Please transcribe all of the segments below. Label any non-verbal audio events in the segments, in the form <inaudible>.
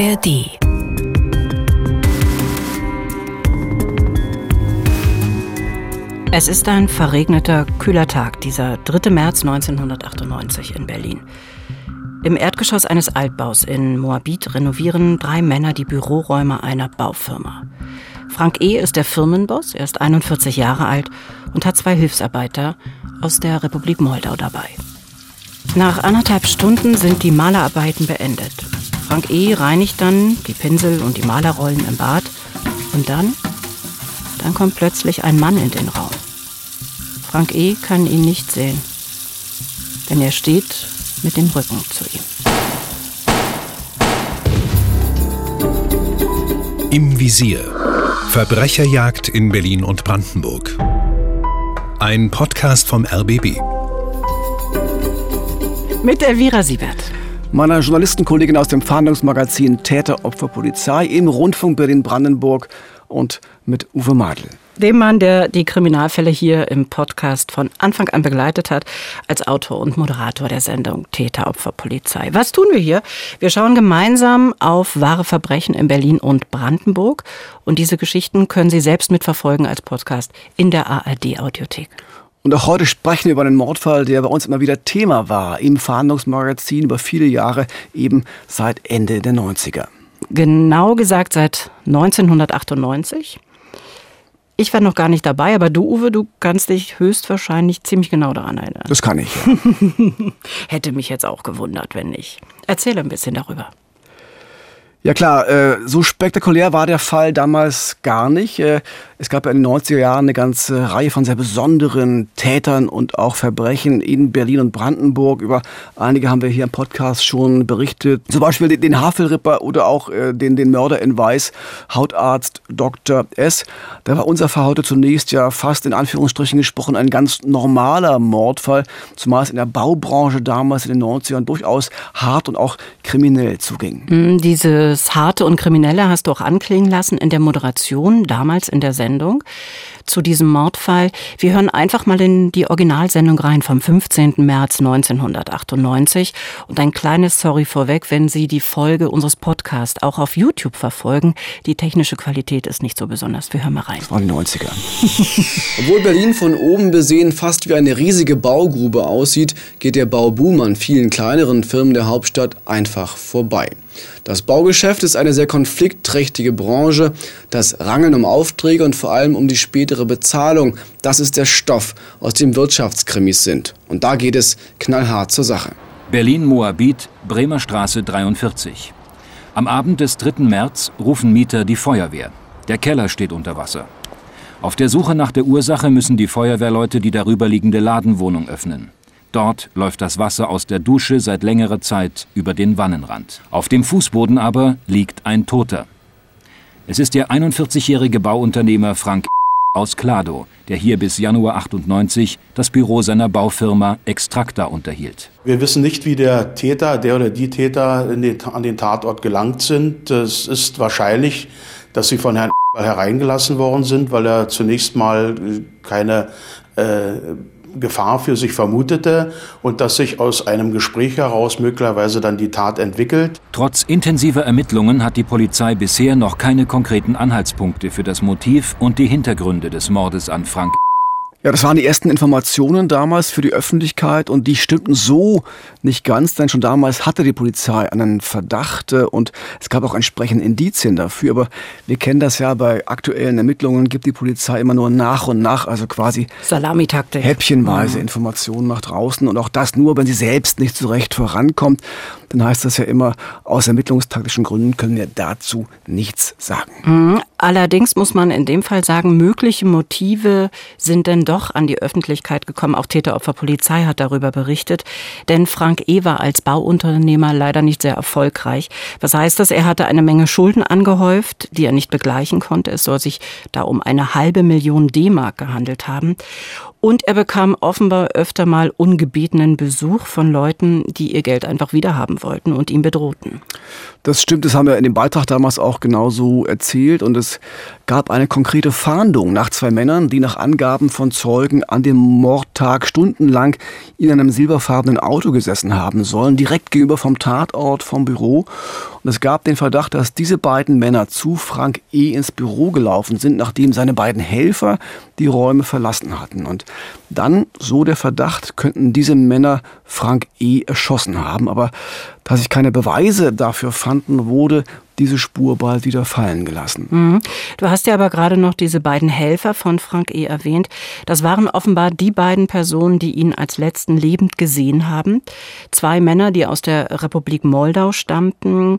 ARD. Es ist ein verregneter, kühler Tag, dieser 3. März 1998 in Berlin. Im Erdgeschoss eines Altbaus in Moabit renovieren drei Männer die Büroräume einer Baufirma. Frank E. ist der Firmenboss, er ist 41 Jahre alt und hat zwei Hilfsarbeiter aus der Republik Moldau dabei. Nach anderthalb Stunden sind die Malerarbeiten beendet. Frank E. reinigt dann die Pinsel und die Malerrollen im Bad und dann, dann kommt plötzlich ein Mann in den Raum. Frank E. kann ihn nicht sehen, denn er steht mit dem Rücken zu ihm. Im Visier. Verbrecherjagd in Berlin und Brandenburg. Ein Podcast vom RBB. Mit Elvira Siebert. Meiner Journalistenkollegin aus dem Fahndungsmagazin Täter, Opfer, Polizei im Rundfunk Berlin-Brandenburg und mit Uwe Madl. Dem Mann, der die Kriminalfälle hier im Podcast von Anfang an begleitet hat, als Autor und Moderator der Sendung Täter, Opfer, Polizei. Was tun wir hier? Wir schauen gemeinsam auf wahre Verbrechen in Berlin und Brandenburg. Und diese Geschichten können Sie selbst mitverfolgen als Podcast in der ARD-Audiothek. Und auch heute sprechen wir über einen Mordfall, der bei uns immer wieder Thema war im Fahndungsmagazin über viele Jahre, eben seit Ende der 90er. Genau gesagt seit 1998. Ich war noch gar nicht dabei, aber du, Uwe, du kannst dich höchstwahrscheinlich ziemlich genau daran erinnern. Das kann ich. Ja. <laughs> Hätte mich jetzt auch gewundert, wenn nicht. Erzähl ein bisschen darüber. Ja klar, äh, so spektakulär war der Fall damals gar nicht. Es gab ja in den 90er Jahren eine ganze Reihe von sehr besonderen Tätern und auch Verbrechen in Berlin und Brandenburg. Über einige haben wir hier im Podcast schon berichtet. Zum Beispiel den Havelripper oder auch äh, den, den Mörder in Weiß, Hautarzt Dr. S. Da war unser Fall heute zunächst ja fast in Anführungsstrichen gesprochen ein ganz normaler Mordfall, zumal es in der Baubranche damals in den 90ern durchaus hart und auch kriminell zuging. Diese dieses Harte und Kriminelle hast du auch anklingen lassen in der Moderation, damals in der Sendung zu diesem Mordfall. Wir hören einfach mal in die Originalsendung rein vom 15. März 1998 und ein kleines Sorry vorweg, wenn Sie die Folge unseres Podcasts auch auf YouTube verfolgen. Die technische Qualität ist nicht so besonders. Wir hören mal rein. Das waren die 90er. <laughs> Obwohl Berlin von oben besehen fast wie eine riesige Baugrube aussieht, geht der Bauboom an vielen kleineren Firmen der Hauptstadt einfach vorbei. Das Baugeschäft ist eine sehr konfliktträchtige Branche. Das Rangeln um Aufträge und vor allem um die spätere Bezahlung, das ist der Stoff, aus dem Wirtschaftskrimis sind. Und da geht es knallhart zur Sache. Berlin-Moabit, Bremer Straße 43. Am Abend des 3. März rufen Mieter die Feuerwehr. Der Keller steht unter Wasser. Auf der Suche nach der Ursache müssen die Feuerwehrleute die darüberliegende Ladenwohnung öffnen. Dort läuft das Wasser aus der Dusche seit längerer Zeit über den Wannenrand. Auf dem Fußboden aber liegt ein Toter. Es ist der 41-jährige Bauunternehmer Frank aus Klado, der hier bis Januar 98 das Büro seiner Baufirma Extracta unterhielt. Wir wissen nicht, wie der Täter, der oder die Täter den, an den Tatort gelangt sind. Es ist wahrscheinlich, dass sie von Herrn hereingelassen worden sind, weil er zunächst mal keine äh, Gefahr für sich vermutete und dass sich aus einem Gespräch heraus möglicherweise dann die Tat entwickelt. Trotz intensiver Ermittlungen hat die Polizei bisher noch keine konkreten Anhaltspunkte für das Motiv und die Hintergründe des Mordes an Frank ja, das waren die ersten Informationen damals für die Öffentlichkeit und die stimmten so nicht ganz, denn schon damals hatte die Polizei einen Verdacht äh, und es gab auch entsprechende Indizien dafür. Aber wir kennen das ja bei aktuellen Ermittlungen, gibt die Polizei immer nur nach und nach, also quasi Salamitaktik. Häppchenweise mhm. Informationen nach draußen und auch das nur, wenn sie selbst nicht so recht vorankommt. Dann heißt das ja immer, aus ermittlungstaktischen Gründen können wir dazu nichts sagen. Mhm. Allerdings muss man in dem Fall sagen, mögliche Motive sind denn doch an die Öffentlichkeit gekommen. Auch Täteropferpolizei hat darüber berichtet. Denn Frank E. war als Bauunternehmer leider nicht sehr erfolgreich. Was heißt das? Er hatte eine Menge Schulden angehäuft, die er nicht begleichen konnte. Es soll sich da um eine halbe Million D-Mark gehandelt haben. Und er bekam offenbar öfter mal ungebetenen Besuch von Leuten, die ihr Geld einfach wiederhaben wollten und ihn bedrohten. Das stimmt, das haben wir in dem Beitrag damals auch genauso erzählt und es gab eine konkrete Fahndung nach zwei Männern, die nach Angaben von Zeugen an dem Mordtag stundenlang in einem silberfarbenen Auto gesessen haben sollen, direkt gegenüber vom Tatort vom Büro. Und es gab den Verdacht, dass diese beiden Männer zu Frank E. ins Büro gelaufen sind, nachdem seine beiden Helfer die Räume verlassen hatten. Und dann, so der Verdacht, könnten diese Männer Frank E. erschossen haben. Aber da sich keine Beweise dafür fanden, wurde diese Spur bald wieder fallen gelassen. Mhm. Du hast ja aber gerade noch diese beiden Helfer von Frank E. erwähnt. Das waren offenbar die beiden Personen, die ihn als letzten lebend gesehen haben. Zwei Männer, die aus der Republik Moldau stammten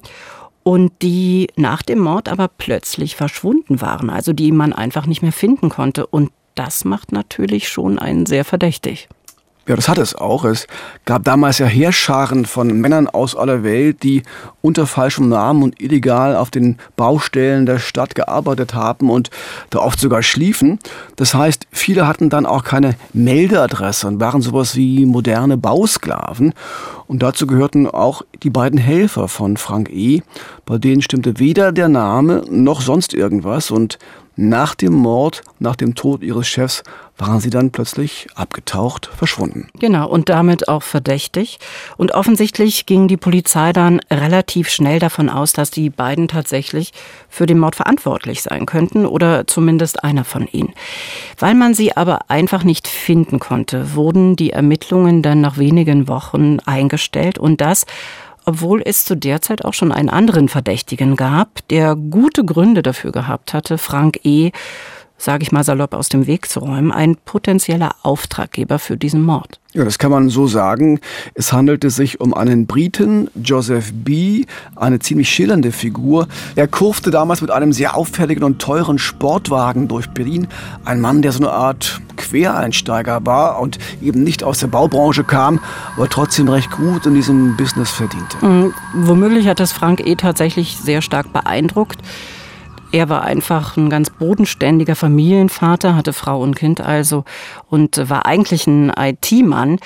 und die nach dem Mord aber plötzlich verschwunden waren, also die man einfach nicht mehr finden konnte. Und das macht natürlich schon einen sehr verdächtig. Ja, das hat es auch. Es gab damals ja Heerscharen von Männern aus aller Welt, die unter falschem Namen und illegal auf den Baustellen der Stadt gearbeitet haben und da oft sogar schliefen. Das heißt, viele hatten dann auch keine Meldeadresse und waren sowas wie moderne Bausklaven. Und dazu gehörten auch die beiden Helfer von Frank E. Bei denen stimmte weder der Name noch sonst irgendwas und nach dem Mord, nach dem Tod ihres Chefs, waren sie dann plötzlich abgetaucht, verschwunden. Genau, und damit auch verdächtig. Und offensichtlich ging die Polizei dann relativ schnell davon aus, dass die beiden tatsächlich für den Mord verantwortlich sein könnten oder zumindest einer von ihnen. Weil man sie aber einfach nicht finden konnte, wurden die Ermittlungen dann nach wenigen Wochen eingestellt und das obwohl es zu der Zeit auch schon einen anderen Verdächtigen gab, der gute Gründe dafür gehabt hatte, Frank E., sage ich mal salopp, aus dem Weg zu räumen, ein potenzieller Auftraggeber für diesen Mord. Ja, das kann man so sagen. Es handelte sich um einen Briten, Joseph B., eine ziemlich schillernde Figur. Er kurfte damals mit einem sehr auffälligen und teuren Sportwagen durch Berlin. Ein Mann, der so eine Art Quereinsteiger war und eben nicht aus der Baubranche kam, aber trotzdem recht gut in diesem Business verdiente. Mhm. Womöglich hat das Frank E. tatsächlich sehr stark beeindruckt. Er war einfach ein ganz bodenständiger Familienvater, hatte Frau und Kind also und war eigentlich ein IT-Mann.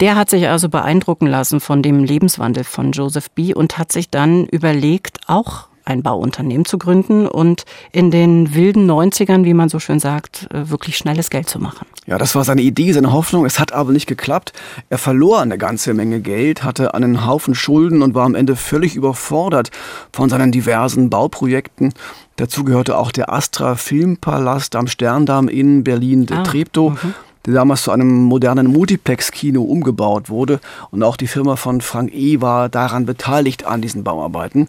Der hat sich also beeindrucken lassen von dem Lebenswandel von Joseph B. und hat sich dann überlegt, auch ein Bauunternehmen zu gründen und in den wilden 90ern, wie man so schön sagt, äh, wirklich schnelles Geld zu machen. Ja, das war seine Idee, seine Hoffnung. Es hat aber nicht geklappt. Er verlor eine ganze Menge Geld, hatte einen Haufen Schulden und war am Ende völlig überfordert von seinen diversen Bauprojekten. Dazu gehörte auch der Astra Filmpalast am Sterndamm in Berlin, der ah, Treptow. Der damals zu einem modernen Multiplex-Kino umgebaut wurde. Und auch die Firma von Frank E. war daran beteiligt an diesen Bauarbeiten.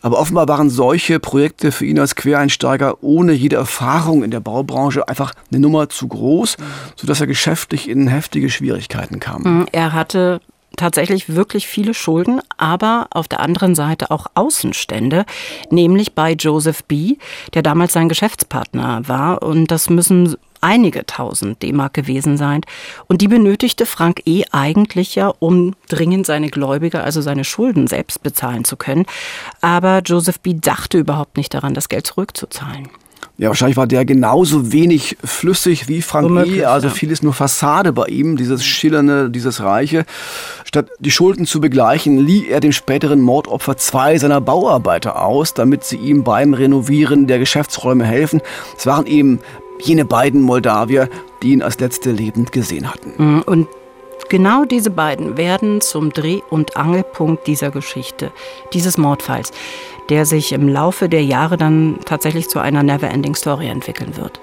Aber offenbar waren solche Projekte für ihn als Quereinsteiger ohne jede Erfahrung in der Baubranche einfach eine Nummer zu groß, sodass er geschäftlich in heftige Schwierigkeiten kam. Mhm, er hatte tatsächlich wirklich viele Schulden, aber auf der anderen Seite auch Außenstände, nämlich bei Joseph B., der damals sein Geschäftspartner war. Und das müssen einige tausend D-Mark gewesen sein. Und die benötigte Frank E. eigentlich ja, um dringend seine Gläubiger, also seine Schulden selbst bezahlen zu können. Aber Joseph B. dachte überhaupt nicht daran, das Geld zurückzuzahlen. Ja, wahrscheinlich war der genauso wenig flüssig wie Frank E. Also vieles nur Fassade bei ihm, dieses Schillernde, dieses Reiche. Statt die Schulden zu begleichen, lieh er dem späteren Mordopfer zwei seiner Bauarbeiter aus, damit sie ihm beim Renovieren der Geschäftsräume helfen. Es waren eben jene beiden Moldawier, die ihn als letzte lebend gesehen hatten. Mhm, und genau diese beiden werden zum Dreh- und Angelpunkt dieser Geschichte, dieses Mordfalls, der sich im Laufe der Jahre dann tatsächlich zu einer Neverending Story entwickeln wird.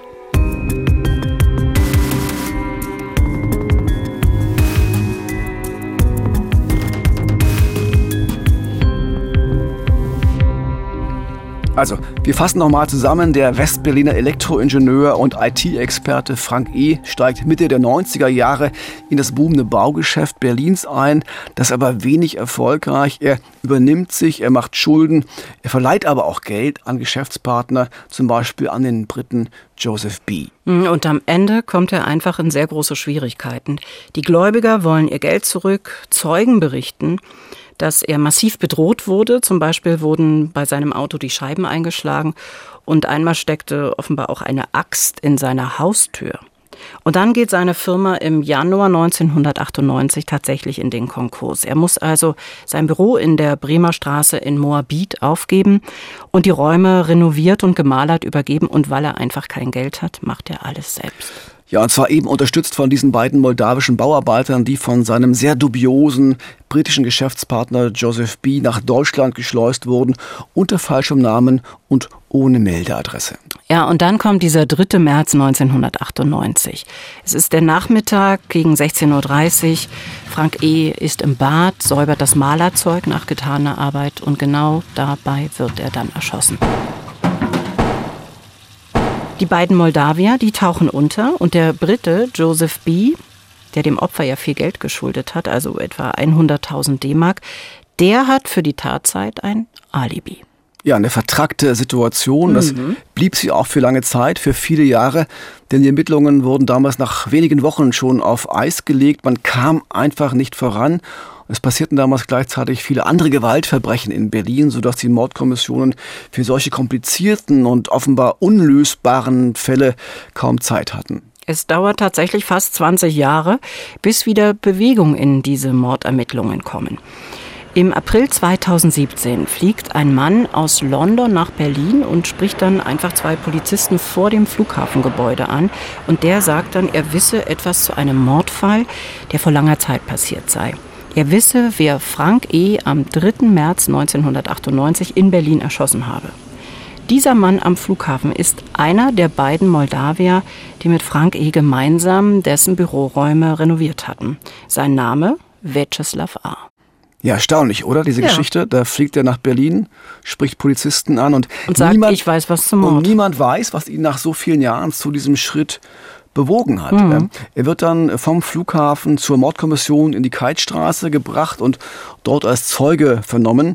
Also, wir fassen nochmal zusammen. Der Westberliner Elektroingenieur und IT-Experte Frank E. steigt Mitte der 90er Jahre in das boomende Baugeschäft Berlins ein. Das aber wenig erfolgreich. Er übernimmt sich, er macht Schulden, er verleiht aber auch Geld an Geschäftspartner, zum Beispiel an den Briten Joseph B. Mhm, und am Ende kommt er einfach in sehr große Schwierigkeiten. Die Gläubiger wollen ihr Geld zurück, Zeugen berichten dass er massiv bedroht wurde. Zum Beispiel wurden bei seinem Auto die Scheiben eingeschlagen und einmal steckte offenbar auch eine Axt in seiner Haustür. Und dann geht seine Firma im Januar 1998 tatsächlich in den Konkurs. Er muss also sein Büro in der Bremer Straße in Moabit aufgeben und die Räume renoviert und gemalert übergeben. Und weil er einfach kein Geld hat, macht er alles selbst. Ja, und zwar eben unterstützt von diesen beiden moldawischen Bauarbeitern, die von seinem sehr dubiosen britischen Geschäftspartner Joseph B. nach Deutschland geschleust wurden, unter falschem Namen und ohne Meldeadresse. Ja, und dann kommt dieser 3. März 1998. Es ist der Nachmittag gegen 16.30 Uhr. Frank E. ist im Bad, säubert das Malerzeug nach getaner Arbeit und genau dabei wird er dann erschossen. Die beiden Moldawier, die tauchen unter und der Brite Joseph B., der dem Opfer ja viel Geld geschuldet hat, also etwa 100.000 D-Mark, der hat für die Tatzeit ein Alibi. Ja, eine vertrackte Situation. Das mhm. blieb sie auch für lange Zeit, für viele Jahre. Denn die Ermittlungen wurden damals nach wenigen Wochen schon auf Eis gelegt. Man kam einfach nicht voran. Es passierten damals gleichzeitig viele andere Gewaltverbrechen in Berlin, sodass die Mordkommissionen für solche komplizierten und offenbar unlösbaren Fälle kaum Zeit hatten. Es dauert tatsächlich fast 20 Jahre, bis wieder Bewegung in diese Mordermittlungen kommen. Im April 2017 fliegt ein Mann aus London nach Berlin und spricht dann einfach zwei Polizisten vor dem Flughafengebäude an. Und der sagt dann, er wisse etwas zu einem Mordfall, der vor langer Zeit passiert sei. Er wisse, wer Frank E. am 3. März 1998 in Berlin erschossen habe. Dieser Mann am Flughafen ist einer der beiden Moldawier, die mit Frank E. gemeinsam dessen Büroräume renoviert hatten. Sein Name Vyacheslav A. Ja, erstaunlich, oder? Diese ja. Geschichte. Da fliegt er nach Berlin, spricht Polizisten an und, und sagt, niemand, ich weiß was zum Mord. Und niemand weiß, was ihn nach so vielen Jahren zu diesem Schritt bewogen hat. Mhm. Er wird dann vom Flughafen zur Mordkommission in die Keitstraße gebracht und dort als Zeuge vernommen.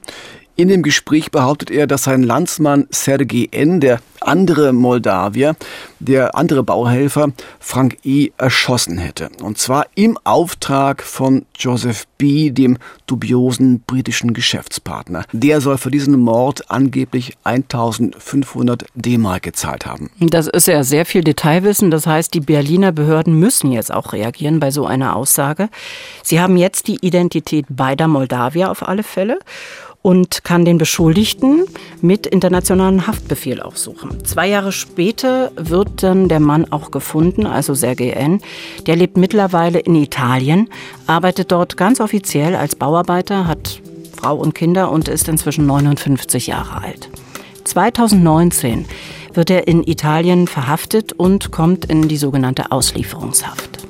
In dem Gespräch behauptet er, dass sein Landsmann Sergei N., der andere Moldawier, der andere Bauhelfer, Frank E. erschossen hätte. Und zwar im Auftrag von Joseph B., dem dubiosen britischen Geschäftspartner. Der soll für diesen Mord angeblich 1500 D-Mark gezahlt haben. Das ist ja sehr viel Detailwissen. Das heißt, die Berliner Behörden müssen jetzt auch reagieren bei so einer Aussage. Sie haben jetzt die Identität beider Moldawier auf alle Fälle und kann den Beschuldigten mit internationalen Haftbefehl aufsuchen. Zwei Jahre später wird dann der Mann auch gefunden, also Sergei N. Der lebt mittlerweile in Italien, arbeitet dort ganz offiziell als Bauarbeiter, hat Frau und Kinder und ist inzwischen 59 Jahre alt. 2019 wird er in Italien verhaftet und kommt in die sogenannte Auslieferungshaft.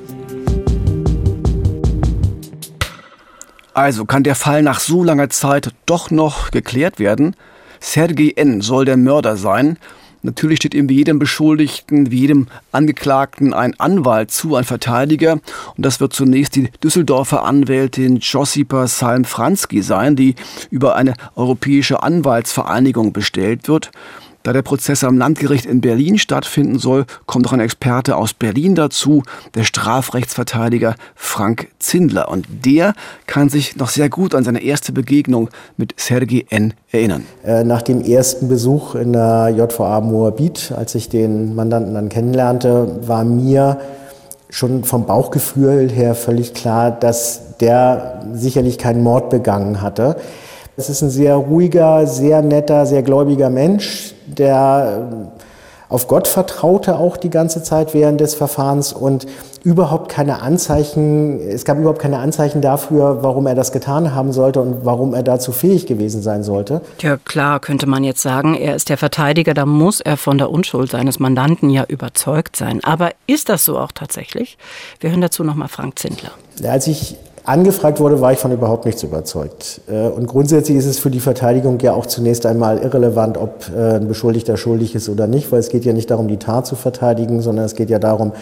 Also kann der Fall nach so langer Zeit doch noch geklärt werden. Sergei N. soll der Mörder sein. Natürlich steht ihm wie jedem Beschuldigten, wie jedem Angeklagten ein Anwalt zu, ein Verteidiger. Und das wird zunächst die Düsseldorfer Anwältin Josipa Salm-Franski sein, die über eine europäische Anwaltsvereinigung bestellt wird. Da der Prozess am Landgericht in Berlin stattfinden soll, kommt auch ein Experte aus Berlin dazu, der Strafrechtsverteidiger Frank Zindler. Und der kann sich noch sehr gut an seine erste Begegnung mit Sergei N. erinnern. Äh, nach dem ersten Besuch in der JVA Moabit, als ich den Mandanten dann kennenlernte, war mir schon vom Bauchgefühl her völlig klar, dass der sicherlich keinen Mord begangen hatte. Es ist ein sehr ruhiger, sehr netter, sehr gläubiger Mensch, der ähm, auf Gott vertraute auch die ganze Zeit während des Verfahrens und überhaupt keine Anzeichen, es gab überhaupt keine Anzeichen dafür, warum er das getan haben sollte und warum er dazu fähig gewesen sein sollte. Ja klar, könnte man jetzt sagen, er ist der Verteidiger, da muss er von der Unschuld seines Mandanten ja überzeugt sein. Aber ist das so auch tatsächlich? Wir hören dazu nochmal Frank Zindler. Als ich angefragt wurde, war ich von überhaupt nichts überzeugt. Äh, und grundsätzlich ist es für die Verteidigung ja auch zunächst einmal irrelevant, ob äh, ein Beschuldigter schuldig ist oder nicht, weil es geht ja nicht darum, die Tat zu verteidigen, sondern es geht ja darum,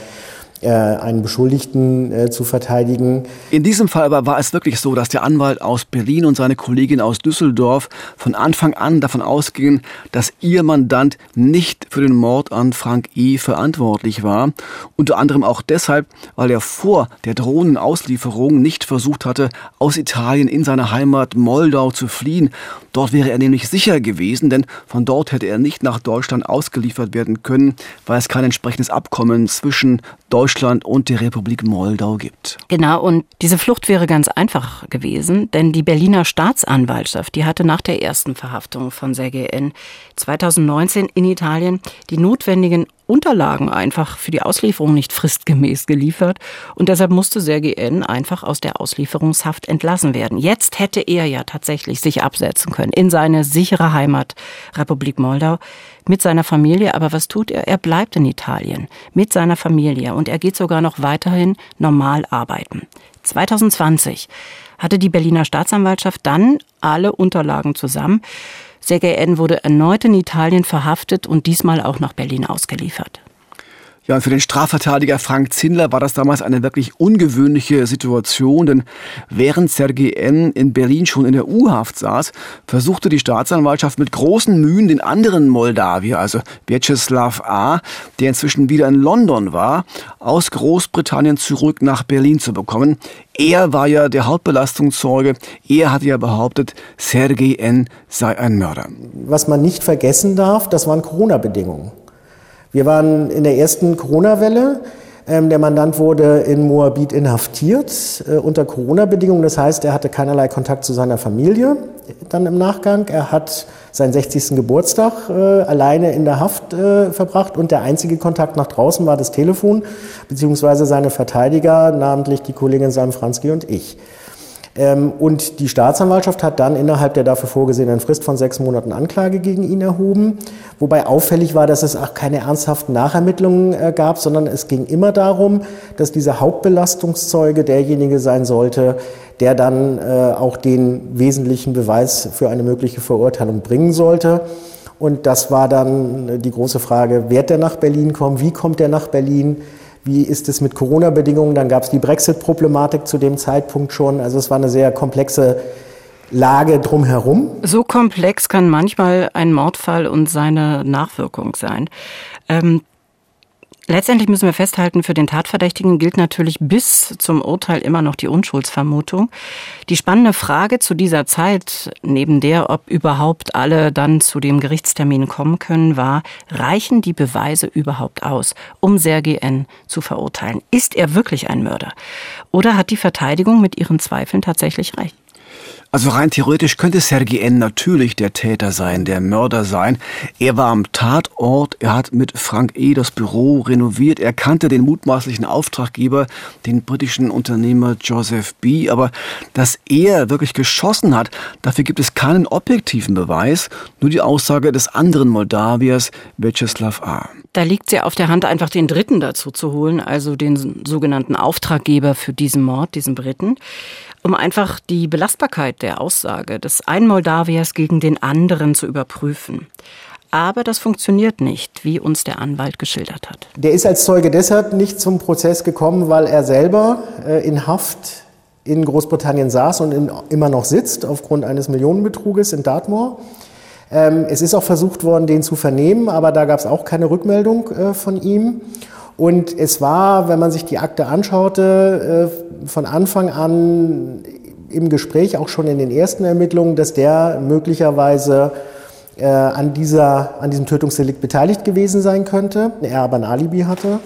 einen Beschuldigten äh, zu verteidigen. In diesem Fall aber war es wirklich so, dass der Anwalt aus Berlin und seine Kollegin aus Düsseldorf von Anfang an davon ausgingen, dass ihr Mandant nicht für den Mord an Frank E. verantwortlich war. Unter anderem auch deshalb, weil er vor der drohenden Auslieferung nicht versucht hatte, aus Italien in seine Heimat Moldau zu fliehen. Dort wäre er nämlich sicher gewesen, denn von dort hätte er nicht nach Deutschland ausgeliefert werden können, weil es kein entsprechendes Abkommen zwischen Deutschland Deutschland und der Republik Moldau gibt. Genau, und diese Flucht wäre ganz einfach gewesen, denn die Berliner Staatsanwaltschaft, die hatte nach der ersten Verhaftung von Sergei N. 2019 in Italien die notwendigen Unterlagen einfach für die Auslieferung nicht fristgemäß geliefert und deshalb musste Sergei N. einfach aus der Auslieferungshaft entlassen werden. Jetzt hätte er ja tatsächlich sich absetzen können in seine sichere Heimat Republik Moldau mit seiner Familie. Aber was tut er? Er bleibt in Italien mit seiner Familie und er geht sogar noch weiterhin normal arbeiten. 2020 hatte die Berliner Staatsanwaltschaft dann alle Unterlagen zusammen Sergei N. wurde erneut in Italien verhaftet und diesmal auch nach Berlin ausgeliefert. Ja, für den Strafverteidiger Frank Zindler war das damals eine wirklich ungewöhnliche Situation, denn während Sergei N. in Berlin schon in der U-Haft saß, versuchte die Staatsanwaltschaft mit großen Mühen den anderen Moldawier, also Vyacheslav A., der inzwischen wieder in London war, aus Großbritannien zurück nach Berlin zu bekommen. Er war ja der Hauptbelastungszeuge. Er hatte ja behauptet, Sergei N. sei ein Mörder. Was man nicht vergessen darf, das waren Corona-Bedingungen. Wir waren in der ersten Corona-Welle. Ähm, der Mandant wurde in Moabit inhaftiert äh, unter Corona-Bedingungen. Das heißt, er hatte keinerlei Kontakt zu seiner Familie dann im Nachgang. Er hat seinen 60. Geburtstag äh, alleine in der Haft äh, verbracht und der einzige Kontakt nach draußen war das Telefon, beziehungsweise seine Verteidiger, namentlich die Kollegin Sam Franski und ich. Ähm, und die Staatsanwaltschaft hat dann innerhalb der dafür vorgesehenen Frist von sechs Monaten Anklage gegen ihn erhoben. Wobei auffällig war, dass es auch keine ernsthaften Nachermittlungen äh, gab, sondern es ging immer darum, dass dieser Hauptbelastungszeuge derjenige sein sollte, der dann äh, auch den wesentlichen Beweis für eine mögliche Verurteilung bringen sollte. Und das war dann die große Frage, wird der nach Berlin kommen? Wie kommt der nach Berlin? Wie ist es mit Corona-Bedingungen? Dann gab es die Brexit-Problematik zu dem Zeitpunkt schon. Also es war eine sehr komplexe Lage drumherum. So komplex kann manchmal ein Mordfall und seine Nachwirkung sein. Ähm, Letztendlich müssen wir festhalten, für den Tatverdächtigen gilt natürlich bis zum Urteil immer noch die Unschuldsvermutung. Die spannende Frage zu dieser Zeit, neben der, ob überhaupt alle dann zu dem Gerichtstermin kommen können, war, reichen die Beweise überhaupt aus, um Sergei N. zu verurteilen? Ist er wirklich ein Mörder? Oder hat die Verteidigung mit ihren Zweifeln tatsächlich recht? Also rein theoretisch könnte Sergei N. natürlich der Täter sein, der Mörder sein. Er war am Tatort, er hat mit Frank E. das Büro renoviert, er kannte den mutmaßlichen Auftraggeber, den britischen Unternehmer Joseph B. Aber dass er wirklich geschossen hat, dafür gibt es keinen objektiven Beweis, nur die Aussage des anderen Moldawiers, Vyacheslav A. Da liegt ja auf der Hand, einfach den Dritten dazu zu holen, also den sogenannten Auftraggeber für diesen Mord, diesen Briten um einfach die Belastbarkeit der Aussage des einen Moldawiers gegen den anderen zu überprüfen. Aber das funktioniert nicht, wie uns der Anwalt geschildert hat. Der ist als Zeuge deshalb nicht zum Prozess gekommen, weil er selber äh, in Haft in Großbritannien saß und immer noch sitzt aufgrund eines Millionenbetruges in Dartmoor. Ähm, es ist auch versucht worden, den zu vernehmen, aber da gab es auch keine Rückmeldung äh, von ihm. Und es war, wenn man sich die Akte anschaute, äh, von Anfang an im Gespräch, auch schon in den ersten Ermittlungen, dass der möglicherweise äh, an, dieser, an diesem Tötungsdelikt beteiligt gewesen sein könnte, er aber ein Alibi hatte.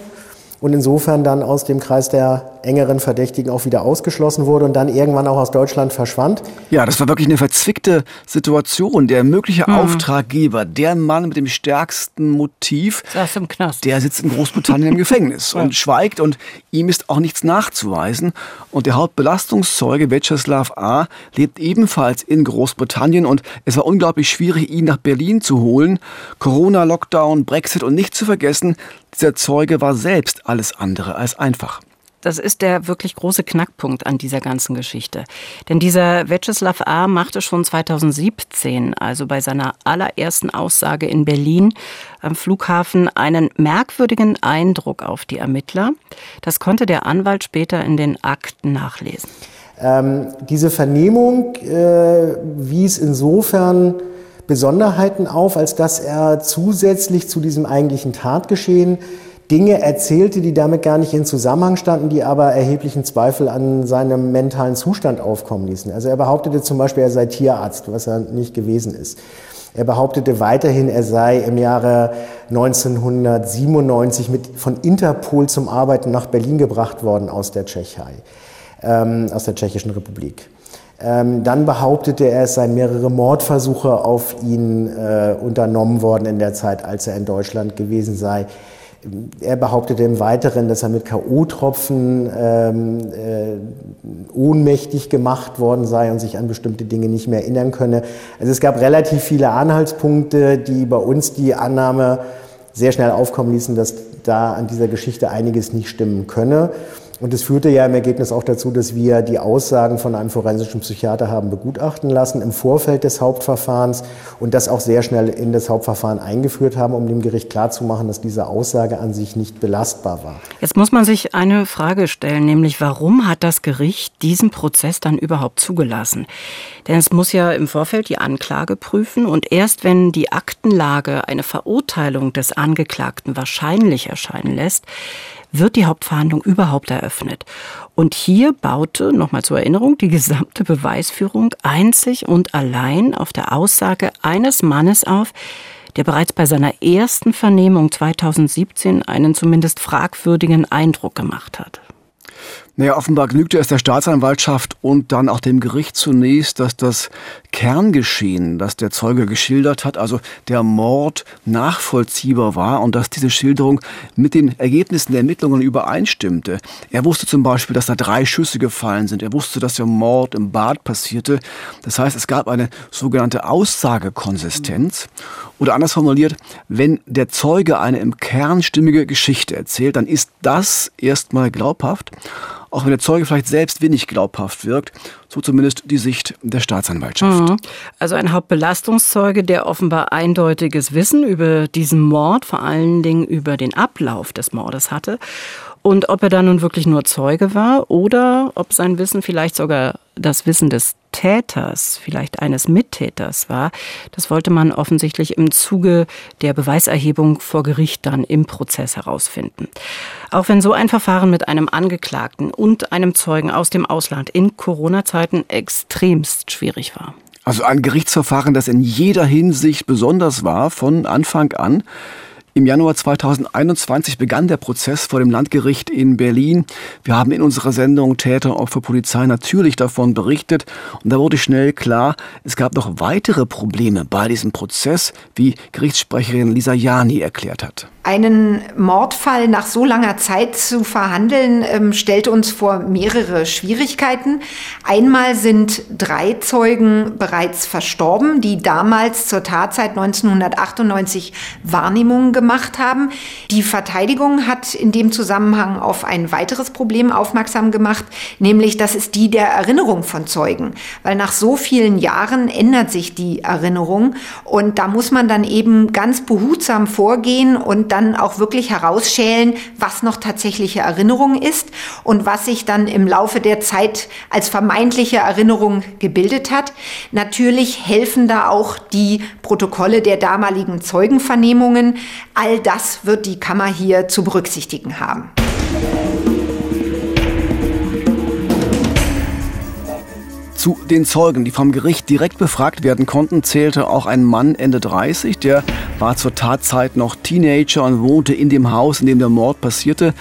Und insofern dann aus dem Kreis der engeren Verdächtigen auch wieder ausgeschlossen wurde und dann irgendwann auch aus Deutschland verschwand. Ja, das war wirklich eine verzwickte Situation. Der mögliche mhm. Auftraggeber, der Mann mit dem stärksten Motiv, saß im Knast. der sitzt in Großbritannien im Gefängnis <laughs> ja. und schweigt und ihm ist auch nichts nachzuweisen. Und der Hauptbelastungszeuge Vyacheslav A. lebt ebenfalls in Großbritannien und es war unglaublich schwierig, ihn nach Berlin zu holen. Corona, Lockdown, Brexit und nicht zu vergessen, dieser Zeuge war selbst alles andere als einfach. Das ist der wirklich große Knackpunkt an dieser ganzen Geschichte. Denn dieser Vyacheslav A. machte schon 2017, also bei seiner allerersten Aussage in Berlin am Flughafen, einen merkwürdigen Eindruck auf die Ermittler. Das konnte der Anwalt später in den Akten nachlesen. Ähm, diese Vernehmung äh, wies insofern Besonderheiten auf, als dass er zusätzlich zu diesem eigentlichen Tatgeschehen Dinge erzählte, die damit gar nicht in Zusammenhang standen, die aber erheblichen Zweifel an seinem mentalen Zustand aufkommen ließen. Also er behauptete zum Beispiel, er sei Tierarzt, was er nicht gewesen ist. Er behauptete weiterhin, er sei im Jahre 1997 mit, von Interpol zum Arbeiten nach Berlin gebracht worden aus der Tschechei, ähm, aus der Tschechischen Republik. Ähm, dann behauptete er, es seien mehrere Mordversuche auf ihn äh, unternommen worden in der Zeit, als er in Deutschland gewesen sei. Er behauptete im Weiteren, dass er mit K.O.-Tropfen ähm, äh, ohnmächtig gemacht worden sei und sich an bestimmte Dinge nicht mehr erinnern könne. Also es gab relativ viele Anhaltspunkte, die bei uns die Annahme sehr schnell aufkommen ließen, dass da an dieser Geschichte einiges nicht stimmen könne. Und es führte ja im Ergebnis auch dazu, dass wir die Aussagen von einem forensischen Psychiater haben begutachten lassen im Vorfeld des Hauptverfahrens und das auch sehr schnell in das Hauptverfahren eingeführt haben, um dem Gericht klarzumachen, dass diese Aussage an sich nicht belastbar war. Jetzt muss man sich eine Frage stellen, nämlich warum hat das Gericht diesen Prozess dann überhaupt zugelassen? Denn es muss ja im Vorfeld die Anklage prüfen und erst wenn die Aktenlage eine Verurteilung des Angeklagten wahrscheinlich erscheinen lässt, wird die Hauptverhandlung überhaupt eröffnet. Und hier baute, nochmal zur Erinnerung, die gesamte Beweisführung einzig und allein auf der Aussage eines Mannes auf, der bereits bei seiner ersten Vernehmung 2017 einen zumindest fragwürdigen Eindruck gemacht hat. Naja, offenbar genügte es der Staatsanwaltschaft und dann auch dem Gericht zunächst, dass das Kerngeschehen, das der Zeuge geschildert hat, also der Mord nachvollziehbar war und dass diese Schilderung mit den Ergebnissen der Ermittlungen übereinstimmte. Er wusste zum Beispiel, dass da drei Schüsse gefallen sind. Er wusste, dass der Mord im Bad passierte. Das heißt, es gab eine sogenannte Aussagekonsistenz. Oder anders formuliert, wenn der Zeuge eine im Kern stimmige Geschichte erzählt, dann ist das erstmal glaubhaft auch wenn der Zeuge vielleicht selbst wenig glaubhaft wirkt. So zumindest die Sicht der Staatsanwaltschaft. Mhm. Also ein Hauptbelastungszeuge, der offenbar eindeutiges Wissen über diesen Mord, vor allen Dingen über den Ablauf des Mordes hatte. Und ob er da nun wirklich nur Zeuge war oder ob sein Wissen vielleicht sogar das Wissen des Täters, vielleicht eines Mittäters war, das wollte man offensichtlich im Zuge der Beweiserhebung vor Gericht dann im Prozess herausfinden. Auch wenn so ein Verfahren mit einem Angeklagten und einem Zeugen aus dem Ausland in Corona-Zeiten extremst schwierig war. Also ein Gerichtsverfahren, das in jeder Hinsicht besonders war, von Anfang an. Im Januar 2021 begann der Prozess vor dem Landgericht in Berlin. Wir haben in unserer Sendung Täter, Opfer, Polizei natürlich davon berichtet. Und da wurde schnell klar, es gab noch weitere Probleme bei diesem Prozess, wie Gerichtssprecherin Lisa Jani erklärt hat. Einen Mordfall nach so langer Zeit zu verhandeln, ähm, stellt uns vor mehrere Schwierigkeiten. Einmal sind drei Zeugen bereits verstorben, die damals zur Tatzeit 1998 Wahrnehmungen gemacht haben. Die Verteidigung hat in dem Zusammenhang auf ein weiteres Problem aufmerksam gemacht, nämlich das ist die der Erinnerung von Zeugen. Weil nach so vielen Jahren ändert sich die Erinnerung und da muss man dann eben ganz behutsam vorgehen und dann auch wirklich herausschälen, was noch tatsächliche Erinnerung ist und was sich dann im Laufe der Zeit als vermeintliche Erinnerung gebildet hat. Natürlich helfen da auch die Protokolle der damaligen Zeugenvernehmungen. All das wird die Kammer hier zu berücksichtigen haben. Zu den Zeugen, die vom Gericht direkt befragt werden konnten, zählte auch ein Mann Ende 30, der war zur Tatzeit noch Teenager und wohnte in dem Haus, in dem der Mord passierte.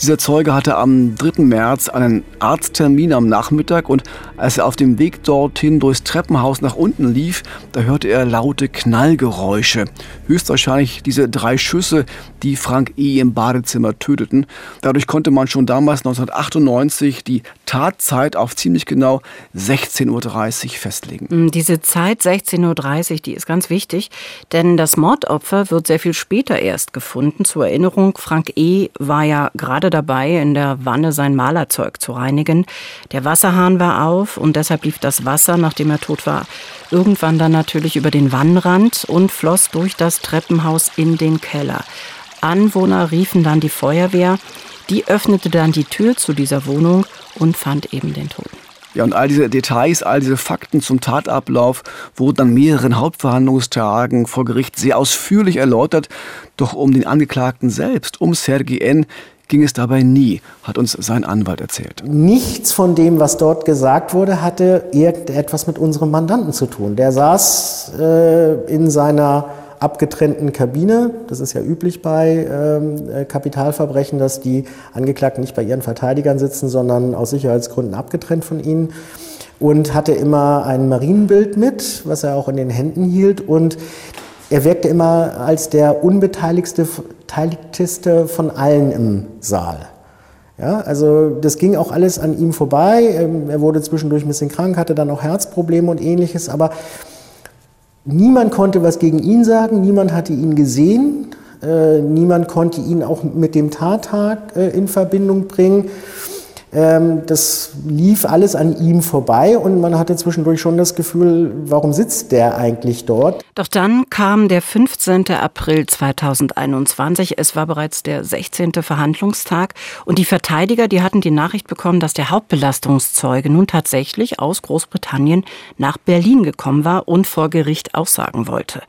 Dieser Zeuge hatte am 3. März einen Arzttermin am Nachmittag und als er auf dem Weg dorthin durchs Treppenhaus nach unten lief, da hörte er laute Knallgeräusche. Höchstwahrscheinlich diese drei Schüsse, die Frank E. im Badezimmer töteten. Dadurch konnte man schon damals 1998 die Tatzeit auf ziemlich genau 16.30 Uhr festlegen. Mm, diese Zeit 16.30 Uhr, die ist ganz wichtig, denn das Mordopfer wird sehr viel später erst gefunden. Zur Erinnerung, Frank E. war ja gerade dabei, in der Wanne sein Malerzeug zu reinigen. Der Wasserhahn war auf und deshalb lief das Wasser, nachdem er tot war, irgendwann dann natürlich über den Wannenrand und floss durch das Treppenhaus in den Keller. Anwohner riefen dann die Feuerwehr. Die öffnete dann die Tür zu dieser Wohnung und fand eben den Toten. Ja, und all diese Details, all diese Fakten zum Tatablauf wurden an mehreren Hauptverhandlungstagen vor Gericht sehr ausführlich erläutert. Doch um den Angeklagten selbst, um Sergei N., ging es dabei nie, hat uns sein Anwalt erzählt. Nichts von dem, was dort gesagt wurde, hatte irgendetwas mit unserem Mandanten zu tun. Der saß äh, in seiner abgetrennten Kabine. Das ist ja üblich bei ähm, äh, Kapitalverbrechen, dass die Angeklagten nicht bei ihren Verteidigern sitzen, sondern aus Sicherheitsgründen abgetrennt von ihnen. Und hatte immer ein Marienbild mit, was er auch in den Händen hielt. Und er wirkte immer als der unbeteiligste von allen im Saal. Ja, also das ging auch alles an ihm vorbei. Ähm, er wurde zwischendurch ein bisschen krank, hatte dann auch Herzprobleme und ähnliches, aber Niemand konnte was gegen ihn sagen, niemand hatte ihn gesehen, äh, niemand konnte ihn auch mit dem Tattag äh, in Verbindung bringen. Ähm, das lief alles an ihm vorbei und man hatte zwischendurch schon das Gefühl, warum sitzt der eigentlich dort? Doch dann kam der 15. April 2021. Es war bereits der 16. Verhandlungstag und die Verteidiger, die hatten die Nachricht bekommen, dass der Hauptbelastungszeuge nun tatsächlich aus Großbritannien nach Berlin gekommen war und vor Gericht aussagen wollte.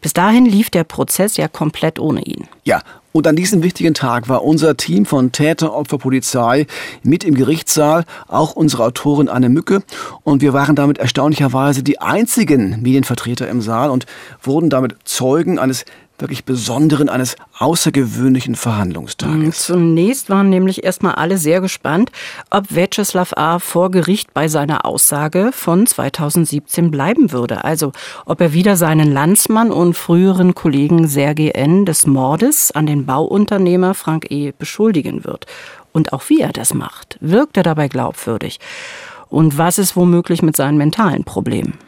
Bis dahin lief der Prozess ja komplett ohne ihn. Ja, und an diesem wichtigen Tag war unser Team von Täter, Opfer, Polizei mit im Gerichtssaal, auch unsere Autorin Anne Mücke. Und wir waren damit erstaunlicherweise die einzigen Medienvertreter im Saal und wurden damit Zeugen eines wirklich besonderen, eines außergewöhnlichen Verhandlungstages. Mhm, zunächst waren nämlich erstmal alle sehr gespannt, ob Vyacheslav A. vor Gericht bei seiner Aussage von 2017 bleiben würde. Also ob er wieder seinen Landsmann und früheren Kollegen Sergei N. des Mordes an den Bauunternehmer Frank E. beschuldigen wird. Und auch wie er das macht. Wirkt er dabei glaubwürdig? Und was ist womöglich mit seinen mentalen Problemen?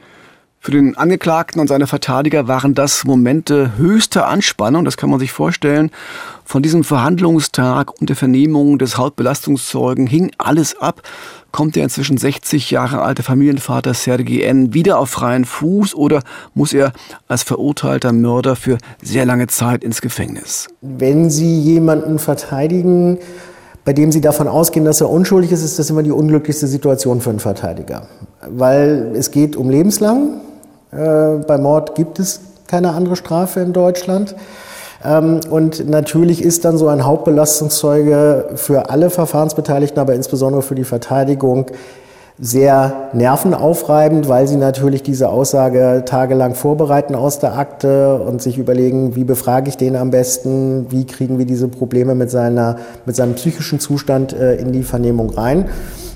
Für den Angeklagten und seine Verteidiger waren das Momente höchster Anspannung, das kann man sich vorstellen. Von diesem Verhandlungstag und der Vernehmung des Hauptbelastungszeugen hing alles ab. Kommt der inzwischen 60 Jahre alte Familienvater Sergei N. wieder auf freien Fuß oder muss er als verurteilter Mörder für sehr lange Zeit ins Gefängnis? Wenn Sie jemanden verteidigen, bei dem Sie davon ausgehen, dass er unschuldig ist, ist das immer die unglücklichste Situation für einen Verteidiger. Weil es geht um lebenslang, bei Mord gibt es keine andere Strafe in Deutschland. Ähm, und natürlich ist dann so ein Hauptbelastungszeuge für alle Verfahrensbeteiligten, aber insbesondere für die Verteidigung sehr nervenaufreibend, weil sie natürlich diese Aussage tagelang vorbereiten aus der Akte und sich überlegen, wie befrage ich den am besten, wie kriegen wir diese Probleme mit, seiner, mit seinem psychischen Zustand äh, in die Vernehmung rein.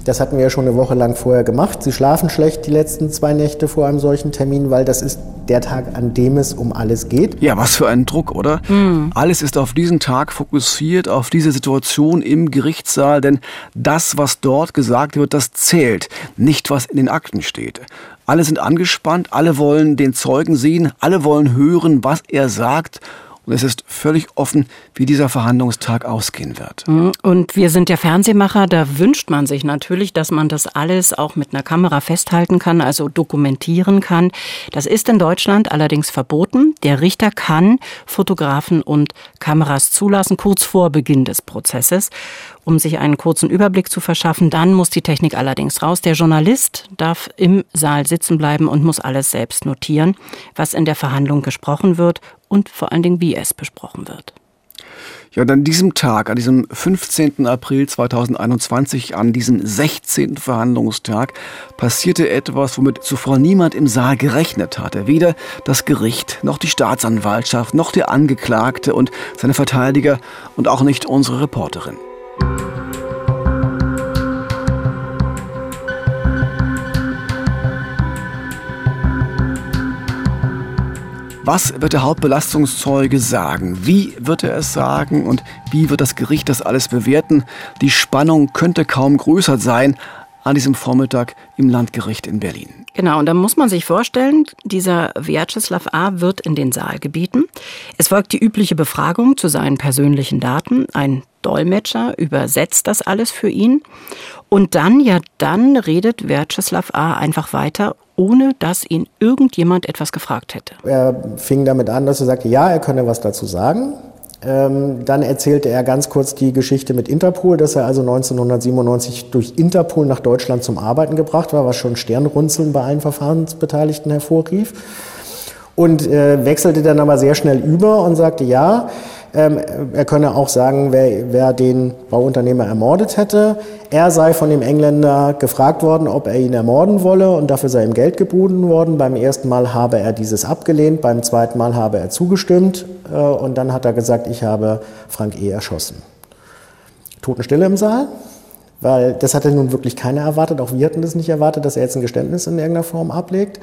Das hatten wir ja schon eine Woche lang vorher gemacht. Sie schlafen schlecht die letzten zwei Nächte vor einem solchen Termin, weil das ist der Tag, an dem es um alles geht. Ja, was für ein Druck, oder? Mhm. Alles ist auf diesen Tag fokussiert, auf diese Situation im Gerichtssaal, denn das, was dort gesagt wird, das zählt, nicht was in den Akten steht. Alle sind angespannt, alle wollen den Zeugen sehen, alle wollen hören, was er sagt und es ist völlig offen, wie dieser Verhandlungstag ausgehen wird. Mhm. Und wir sind ja Fernsehmacher, da wünscht man sich natürlich, dass man das alles auch mit einer Kamera festhalten kann, also dokumentieren kann. Das ist in Deutschland allerdings verboten. Der Richter kann Fotografen und Kameras zulassen, kurz vor Beginn des Prozesses um sich einen kurzen Überblick zu verschaffen. Dann muss die Technik allerdings raus. Der Journalist darf im Saal sitzen bleiben und muss alles selbst notieren, was in der Verhandlung gesprochen wird und vor allen Dingen, wie es besprochen wird. Ja, und an diesem Tag, an diesem 15. April 2021, an diesem 16. Verhandlungstag, passierte etwas, womit zuvor niemand im Saal gerechnet hatte. Weder das Gericht, noch die Staatsanwaltschaft, noch der Angeklagte und seine Verteidiger und auch nicht unsere Reporterin. Was wird der Hauptbelastungszeuge sagen? Wie wird er es sagen und wie wird das Gericht das alles bewerten? Die Spannung könnte kaum größer sein an diesem Vormittag im Landgericht in Berlin. Genau, und da muss man sich vorstellen, dieser Vyacheslav A. wird in den Saal gebeten. Es folgt die übliche Befragung zu seinen persönlichen Daten. Ein Dolmetscher übersetzt das alles für ihn. Und dann, ja, dann redet Vyacheslav A. einfach weiter ohne dass ihn irgendjemand etwas gefragt hätte. Er fing damit an, dass er sagte, ja, er könne was dazu sagen. Ähm, dann erzählte er ganz kurz die Geschichte mit Interpol, dass er also 1997 durch Interpol nach Deutschland zum Arbeiten gebracht war, was schon Sternrunzeln bei allen Verfahrensbeteiligten hervorrief. Und äh, wechselte dann aber sehr schnell über und sagte, ja, ähm, er könne auch sagen, wer, wer den Bauunternehmer ermordet hätte. Er sei von dem Engländer gefragt worden, ob er ihn ermorden wolle und dafür sei ihm Geld geboten worden. Beim ersten Mal habe er dieses abgelehnt, beim zweiten Mal habe er zugestimmt äh, und dann hat er gesagt, ich habe Frank E. erschossen. Totenstille im Saal, weil das hatte nun wirklich keiner erwartet, auch wir hatten das nicht erwartet, dass er jetzt ein Geständnis in irgendeiner Form ablegt.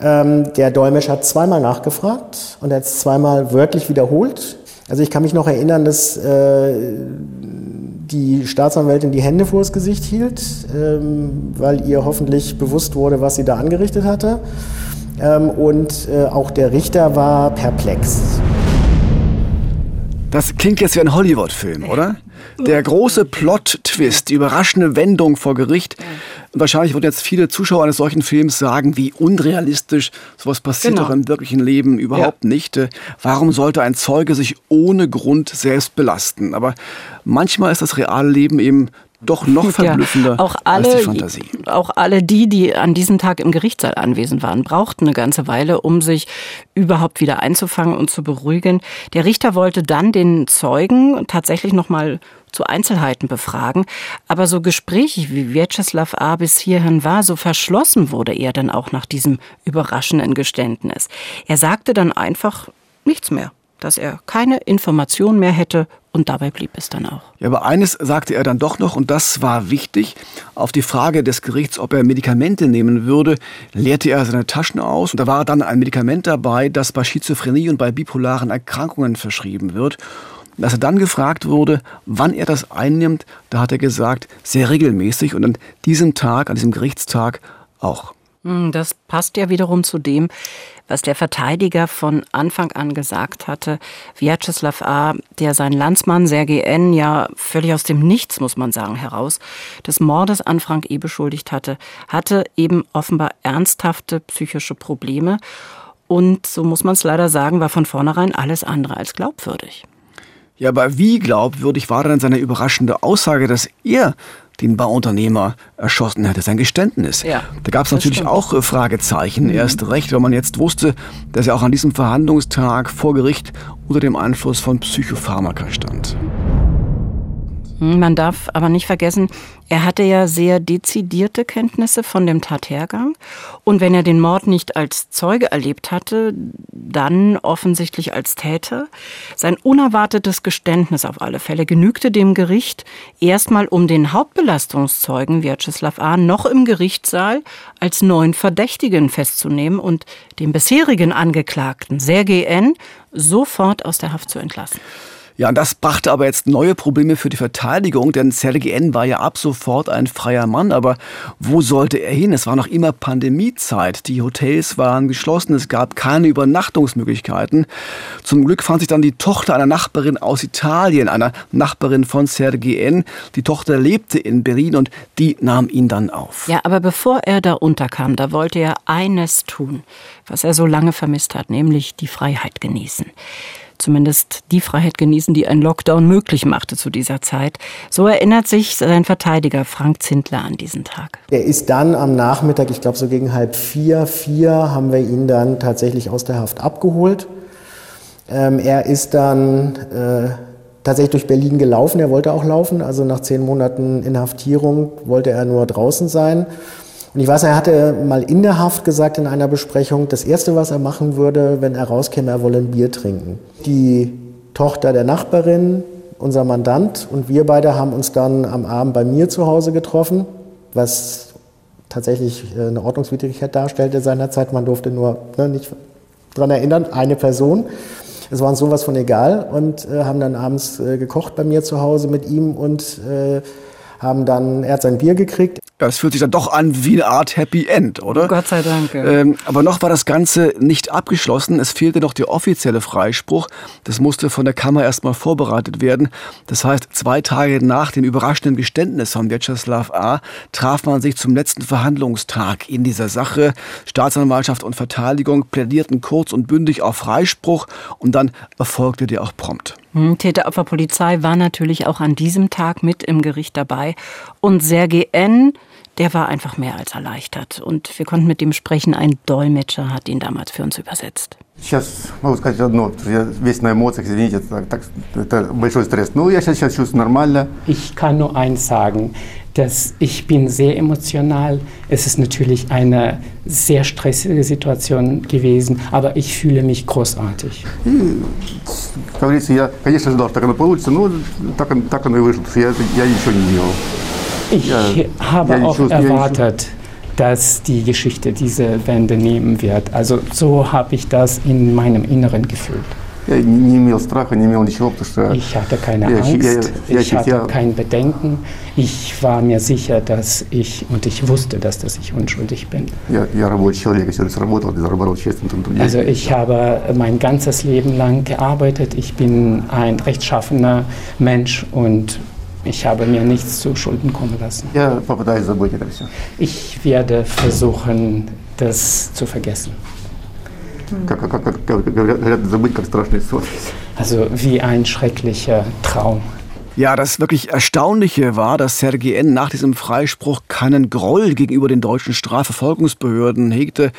Ähm, der Dolmetscher hat zweimal nachgefragt und er hat es zweimal wörtlich wiederholt. Also ich kann mich noch erinnern, dass äh, die Staatsanwältin die Hände vor das Gesicht hielt, ähm, weil ihr hoffentlich bewusst wurde, was sie da angerichtet hatte. Ähm, und äh, auch der Richter war perplex. Das klingt jetzt wie ein Hollywood-Film, oder? Der große Plot-Twist, die überraschende Wendung vor Gericht. Wahrscheinlich würden jetzt viele Zuschauer eines solchen Films sagen, wie unrealistisch sowas passiert genau. doch im wirklichen Leben überhaupt ja. nicht. Warum sollte ein Zeuge sich ohne Grund selbst belasten? Aber manchmal ist das reale Leben eben doch noch verblüffender ja, auch alle, als die Fantasie. Auch alle die, die an diesem Tag im Gerichtssaal anwesend waren, brauchten eine ganze Weile, um sich überhaupt wieder einzufangen und zu beruhigen. Der Richter wollte dann den Zeugen tatsächlich noch mal zu Einzelheiten befragen, aber so gesprächig wie Vyacheslav A. bis hierhin war, so verschlossen wurde er dann auch nach diesem überraschenden Geständnis. Er sagte dann einfach nichts mehr dass er keine Information mehr hätte und dabei blieb es dann auch. Ja, aber eines sagte er dann doch noch und das war wichtig. Auf die Frage des Gerichts, ob er Medikamente nehmen würde, leerte er seine Taschen aus und da war dann ein Medikament dabei, das bei Schizophrenie und bei bipolaren Erkrankungen verschrieben wird. Und als er dann gefragt wurde, wann er das einnimmt, da hat er gesagt, sehr regelmäßig und an diesem Tag, an diesem Gerichtstag auch. Hm, das passt ja wiederum zu dem, was der Verteidiger von Anfang an gesagt hatte. Vyacheslav A., der seinen Landsmann Sergei N. ja völlig aus dem Nichts, muss man sagen, heraus des Mordes an Frank E. beschuldigt hatte, hatte eben offenbar ernsthafte psychische Probleme. Und so muss man es leider sagen, war von vornherein alles andere als glaubwürdig. Ja, aber wie glaubwürdig war denn seine überraschende Aussage, dass er den Bauunternehmer erschossen hätte, sein Geständnis. Ja, da gab es natürlich stimmt. auch äh, Fragezeichen. Mhm. Erst recht, wenn man jetzt wusste, dass er auch an diesem Verhandlungstag vor Gericht unter dem Einfluss von Psychopharmaka stand. Hm, man darf aber nicht vergessen, er hatte ja sehr dezidierte Kenntnisse von dem Tathergang. Und wenn er den Mord nicht als Zeuge erlebt hatte, dann offensichtlich als Täter. Sein unerwartetes Geständnis auf alle Fälle genügte dem Gericht erstmal, um den Hauptbelastungszeugen Vyacheslav A. noch im Gerichtssaal als neuen Verdächtigen festzunehmen und den bisherigen Angeklagten Sergei N. sofort aus der Haft zu entlassen. Ja, und das brachte aber jetzt neue Probleme für die Verteidigung, denn Sergei N. war ja ab sofort ein freier Mann, aber wo sollte er hin? Es war noch immer Pandemiezeit. Die Hotels waren geschlossen, es gab keine Übernachtungsmöglichkeiten. Zum Glück fand sich dann die Tochter einer Nachbarin aus Italien, einer Nachbarin von Sergei N. Die Tochter lebte in Berlin und die nahm ihn dann auf. Ja, aber bevor er da unterkam, da wollte er eines tun, was er so lange vermisst hat, nämlich die Freiheit genießen zumindest die Freiheit genießen, die ein Lockdown möglich machte zu dieser Zeit. So erinnert sich sein Verteidiger Frank Zindler an diesen Tag. Er ist dann am Nachmittag, ich glaube so gegen halb vier, vier, haben wir ihn dann tatsächlich aus der Haft abgeholt. Ähm, er ist dann äh, tatsächlich durch Berlin gelaufen. Er wollte auch laufen. Also nach zehn Monaten Inhaftierung wollte er nur draußen sein. Und ich weiß, er hatte mal in der Haft gesagt in einer Besprechung, das Erste, was er machen würde, wenn er rauskäme, er wolle ein Bier trinken. Die Tochter der Nachbarin, unser Mandant und wir beide haben uns dann am Abend bei mir zu Hause getroffen, was tatsächlich äh, eine Ordnungswidrigkeit darstellte seinerzeit. Man durfte nur ne, nicht daran erinnern, eine Person. Es war uns sowas von egal und äh, haben dann abends äh, gekocht bei mir zu Hause mit ihm und äh, haben dann, er hat sein Bier gekriegt. Ja, es fühlt sich dann doch an wie eine Art Happy End, oder? Gott sei Dank. Ja. Ähm, aber noch war das Ganze nicht abgeschlossen. Es fehlte noch der offizielle Freispruch. Das musste von der Kammer erstmal vorbereitet werden. Das heißt, zwei Tage nach dem überraschenden Geständnis von Vyacheslav A. traf man sich zum letzten Verhandlungstag in dieser Sache. Staatsanwaltschaft und Verteidigung plädierten kurz und bündig auf Freispruch und dann erfolgte der auch prompt. Hm, Täteropferpolizei war natürlich auch an diesem Tag mit im Gericht dabei. Und Sergei N., der war einfach mehr als erleichtert. Und wir konnten mit ihm sprechen. Ein Dolmetscher hat ihn damals für uns übersetzt. Сейчас могу сказать одно, потому что я весь на эмоциях, извините, так, так, это большой стресс. Но я сейчас, сейчас чувствую нормально. Ich kann nur eins sagen, dass ich bin sehr emotional. Es ist natürlich eine sehr stressige Situation gewesen, aber ich fühle mich großartig. И, как говорится, я, конечно, ждал, что так оно получится, но так, он- так оно и вышло, потому что я, я ничего не делал. Ich Ja, habe ja, ich auch wusste- ja, ich erwartet, dass die Geschichte diese Wende nehmen wird. Also so habe ich das in meinem Inneren gefühlt. Я не, не имел страха, не имел ничего, потому что Ich hatte keine Ja, ich- Angst, ja, ja, ich ich- hatte ja. kein Bedenken. Ich war mir sicher, dass ich, und ich wusste, dass, dass ich unschuldig bin. я, я рабочий человек, я сегодня сработал, я заработал честным трудом. Also ich habe mein ganzes Leben lang gearbeitet. Ich bin ein rechtschaffener Mensch und ich habe mir nichts zu Schulden kommen lassen. Я попытаюсь забыть это все. Ich werde versuchen, das zu vergessen. Как, как, как, как говорят, говорят, забыть, как страшный сон. Also wie ein schrecklicher Traum. Ja, das wirklich Erstaunliche war, dass Sergei N. nach diesem Freispruch keinen Groll gegenüber den deutschen Strafverfolgungsbehörden hegte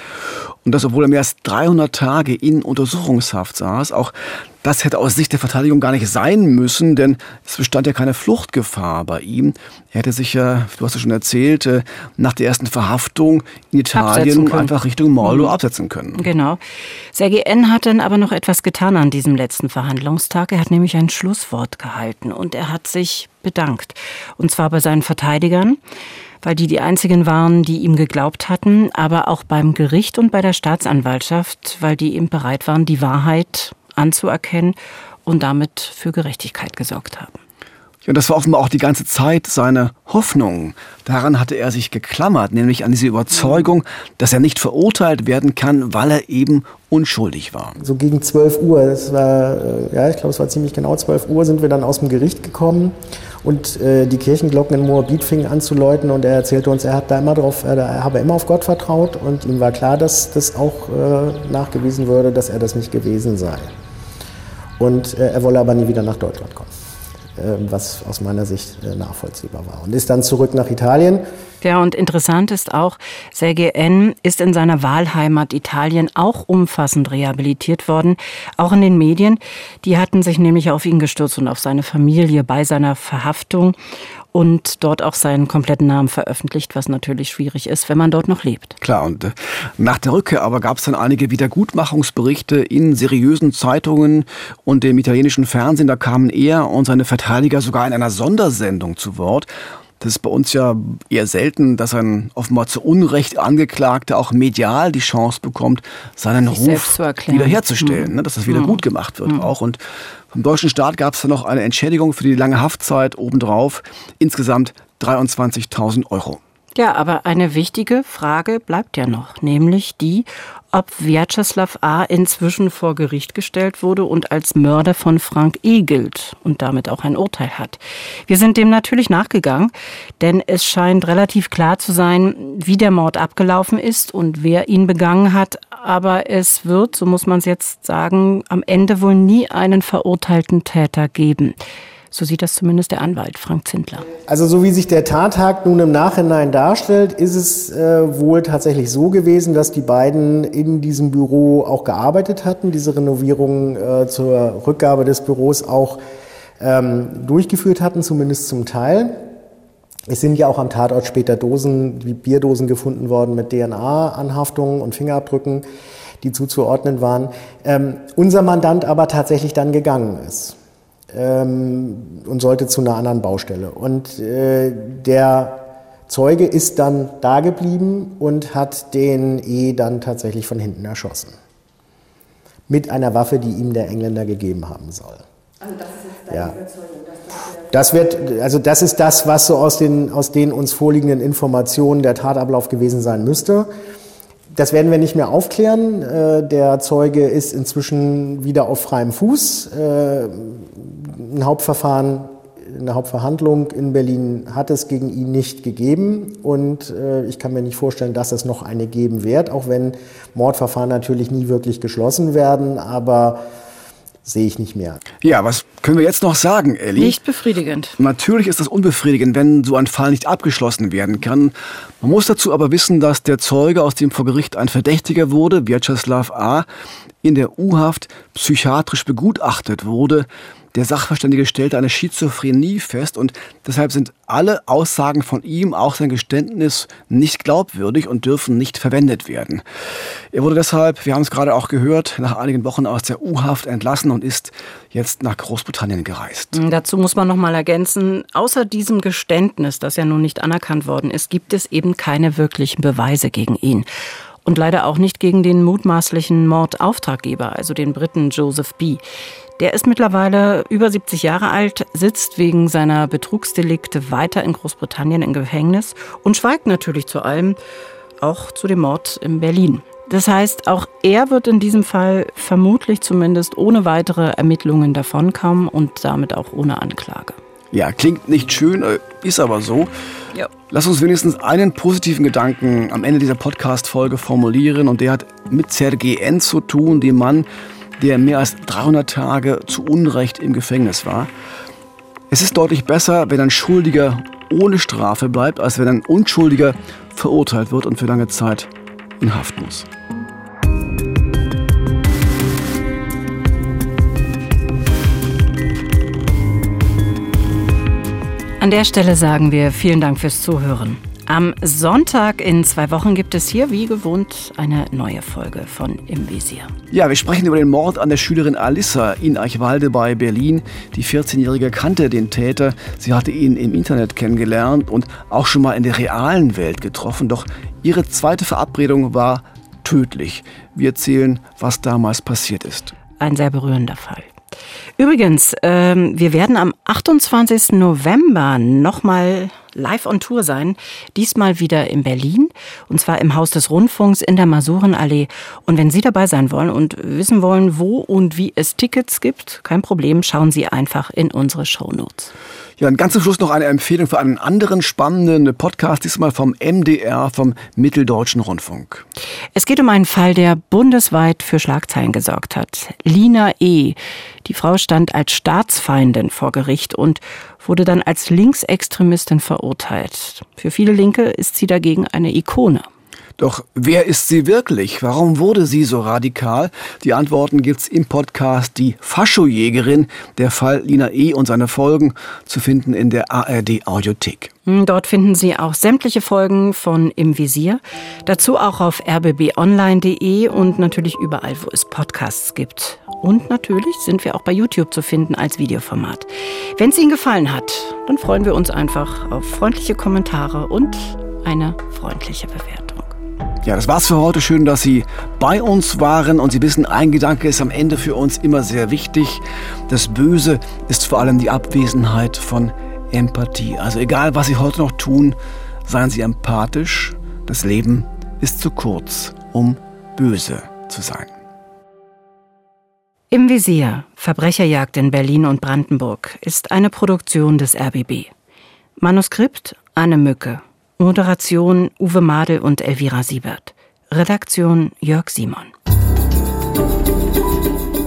und das, obwohl er mehr als 300 Tage in Untersuchungshaft saß. Auch das hätte aus Sicht der Verteidigung gar nicht sein müssen, denn es bestand ja keine Fluchtgefahr bei ihm. Er hätte sich ja, du hast ja schon erzählt, äh, nach der ersten Verhaftung in Italien einfach Richtung Moldau absetzen können. Genau. Sergei N. hat dann aber noch etwas getan an diesem letzten Verhandlungstag. Er hat nämlich ein Schlusswort gehalten und er hat sich bedankt. Und zwar bei seinen Verteidigern, weil die die einzigen waren, die ihm geglaubt hatten, aber auch beim Gericht und bei der Staatsanwaltschaft, weil die eben bereit waren, die Wahrheit anzuerkennen und damit für Gerechtigkeit gesorgt haben. Ja, und das war offenbar auch die ganze Zeit seine Hoffnung. Daran hatte er sich geklammert, nämlich an diese Überzeugung, dass er nicht verurteilt werden kann, weil er eben unschuldig war. So gegen 12 Uhr, das war, äh, ja, ich glaube, es war ziemlich genau 12 Uhr, sind wir dann aus dem Gericht gekommen und äh, die Kirchenglocken in Moabit fingen an zu läuten und er erzählte uns, er hat da immer drauf, er habe immer auf Gott vertraut und ihm war klar, dass das auch äh, nachgewiesen würde, dass er das nicht gewesen sei. Und äh, er wolle aber nie wieder nach Deutschland kommen, äh, was aus meiner Sicht äh, nachvollziehbar war. Und ist dann zurück nach Italien. Ja, und interessant ist auch, Sergei N. ist in seiner Wahlheimat Italien auch umfassend rehabilitiert worden, auch in den Medien. Die hatten sich nämlich auf ihn gestürzt und auf seine Familie bei seiner Verhaftung und dort auch seinen kompletten Namen veröffentlicht, was natürlich schwierig ist, wenn man dort noch lebt. Klar, und äh, nach der Rückkehr aber gab es dann einige Wiedergutmachungsberichte in seriösen Zeitungen und dem italienischen Fernsehen. Da kamen er und seine Verteidiger sogar in einer Sondersendung zu Wort. Das ist bei uns ja eher selten, dass ein offenbar zu Unrecht Angeklagter auch medial die Chance bekommt, seinen Sich Ruf wiederherzustellen, ne, dass das wieder gut gemacht wird auch. Und vom deutschen Staat gab es dann noch eine Entschädigung für die lange Haftzeit obendrauf. Insgesamt 23.000 Euro. Ja, aber eine wichtige Frage bleibt ja noch, nämlich die, ob Vyacheslav A. inzwischen vor Gericht gestellt wurde und als Mörder von Frank E. gilt und damit auch ein Urteil hat. Wir sind dem natürlich nachgegangen, denn es scheint relativ klar zu sein, wie der Mord abgelaufen ist und wer ihn begangen hat. Aber es wird, so muss man es jetzt sagen, am Ende wohl nie einen verurteilten Täter geben. So sieht das zumindest der Anwalt Frank Zindler. Also so wie sich der Tattag nun im Nachhinein darstellt, ist es äh, wohl tatsächlich so gewesen, dass die beiden in diesem Büro auch gearbeitet hatten, diese Renovierung äh, zur Rückgabe des Büros auch ähm, durchgeführt hatten, zumindest zum Teil. Es sind ja auch am Tatort später Dosen, wie Bierdosen gefunden worden mit DNA-Anhaftungen und Fingerabdrücken, die zuzuordnen waren. Ähm, unser Mandant aber tatsächlich dann gegangen ist ähm, und sollte zu einer anderen Baustelle. Und äh, der Zeuge ist dann da geblieben und hat den E dann tatsächlich von hinten erschossen. Mit einer Waffe, die ihm der Engländer gegeben haben soll. Also das ist jetzt deine ja. Überzeugung, das wird, also das ist das, was so aus den, aus den uns vorliegenden Informationen der Tatablauf gewesen sein müsste. Das werden wir nicht mehr aufklären. Äh, der Zeuge ist inzwischen wieder auf freiem Fuß. Äh, ein Hauptverfahren, eine Hauptverhandlung in Berlin hat es gegen ihn nicht gegeben. Und äh, ich kann mir nicht vorstellen, dass es noch eine geben wird, auch wenn Mordverfahren natürlich nie wirklich geschlossen werden. Aber sehe ich nicht mehr. Ja, was können wir jetzt noch sagen, Elli? Nicht befriedigend. Natürlich ist das unbefriedigend, wenn so ein Fall nicht abgeschlossen werden kann. Man muss dazu aber wissen, dass der Zeuge, aus dem vor Gericht ein Verdächtiger wurde, Vyacheslav A., in der U-Haft psychiatrisch begutachtet wurde. Der Sachverständige stellte eine Schizophrenie fest und deshalb sind alle Aussagen von ihm, auch sein Geständnis, nicht glaubwürdig und dürfen nicht verwendet werden. Er wurde deshalb, wir haben es gerade auch gehört, nach einigen Wochen aus der U-Haft entlassen und ist jetzt nach Großbritannien gereist. Dazu muss man noch mal ergänzen, außer diesem Geständnis, das ja nun nicht anerkannt worden ist, gibt es eben keine wirklichen Beweise gegen ihn und leider auch nicht gegen den mutmaßlichen Mordauftraggeber, also den Briten Joseph B. Der ist mittlerweile über 70 Jahre alt, sitzt wegen seiner Betrugsdelikte weiter in Großbritannien im Gefängnis und schweigt natürlich zu allem, auch zu dem Mord in Berlin. Das heißt, auch er wird in diesem Fall vermutlich zumindest ohne weitere Ermittlungen davonkommen und damit auch ohne Anklage. Ja, klingt nicht schön, äh, ist aber so. Ja. Lass uns wenigstens einen positiven Gedanken am Ende dieser Podcast-Folge formulieren und der hat mit Sergei N. zu tun, dem Mann, der mehr als 300 Tage zu Unrecht im Gefängnis war. Es ist deutlich besser, wenn ein Schuldiger ohne Strafe bleibt, als wenn ein Unschuldiger verurteilt wird und für lange Zeit in Haft muss. An der Stelle sagen wir vielen Dank fürs Zuhören. Am Sonntag in zwei Wochen gibt es hier wie gewohnt eine neue Folge von Im Visier. Ja, wir sprechen über den Mord an der Schülerin Alissa in Eichwalde bei Berlin. Die 14-Jährige kannte den Täter. Sie hatte ihn im Internet kennengelernt und auch schon mal in der realen Welt getroffen. Doch ihre zweite Verabredung war tödlich. Wir erzählen, was damals passiert ist. Ein sehr berührender Fall. Übrigens, ähm, wir werden am 28. November nochmal live on Tour sein. Diesmal wieder in Berlin. Und zwar im Haus des Rundfunks in der Masurenallee. Und wenn Sie dabei sein wollen und wissen wollen, wo und wie es Tickets gibt, kein Problem, schauen Sie einfach in unsere Show Notes. Ja, und ganz zum Schluss noch eine Empfehlung für einen anderen spannenden Podcast, diesmal vom MDR, vom Mitteldeutschen Rundfunk. Es geht um einen Fall, der bundesweit für Schlagzeilen gesorgt hat. Lina E. Die Frau stand als Staatsfeindin vor Gericht und wurde dann als Linksextremistin verurteilt. Für viele Linke ist sie dagegen eine Ikone. Doch wer ist sie wirklich? Warum wurde sie so radikal? Die Antworten gibt's im Podcast Die Faschojägerin, der Fall Lina E. und seine Folgen, zu finden in der ARD Audiothek. Hm, dort finden Sie auch sämtliche Folgen von Im Visier. Dazu auch auf rbbonline.de und natürlich überall, wo es Podcasts gibt. Und natürlich sind wir auch bei YouTube zu finden als Videoformat. Wenn es Ihnen gefallen hat, dann freuen wir uns einfach auf freundliche Kommentare und eine freundliche Bewertung. Ja, das war's für heute. Schön, dass Sie bei uns waren und Sie wissen, ein Gedanke ist am Ende für uns immer sehr wichtig. Das Böse ist vor allem die Abwesenheit von Empathie. Also egal, was Sie heute noch tun, seien Sie empathisch. Das Leben ist zu kurz, um böse zu sein. Im Visier Verbrecherjagd in Berlin und Brandenburg ist eine Produktion des RBB. Manuskript Anne Mücke. Moderation Uwe Madel und Elvira Siebert. Redaktion Jörg Simon.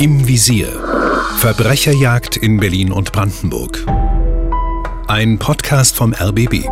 Im Visier. Verbrecherjagd in Berlin und Brandenburg. Ein Podcast vom RBB.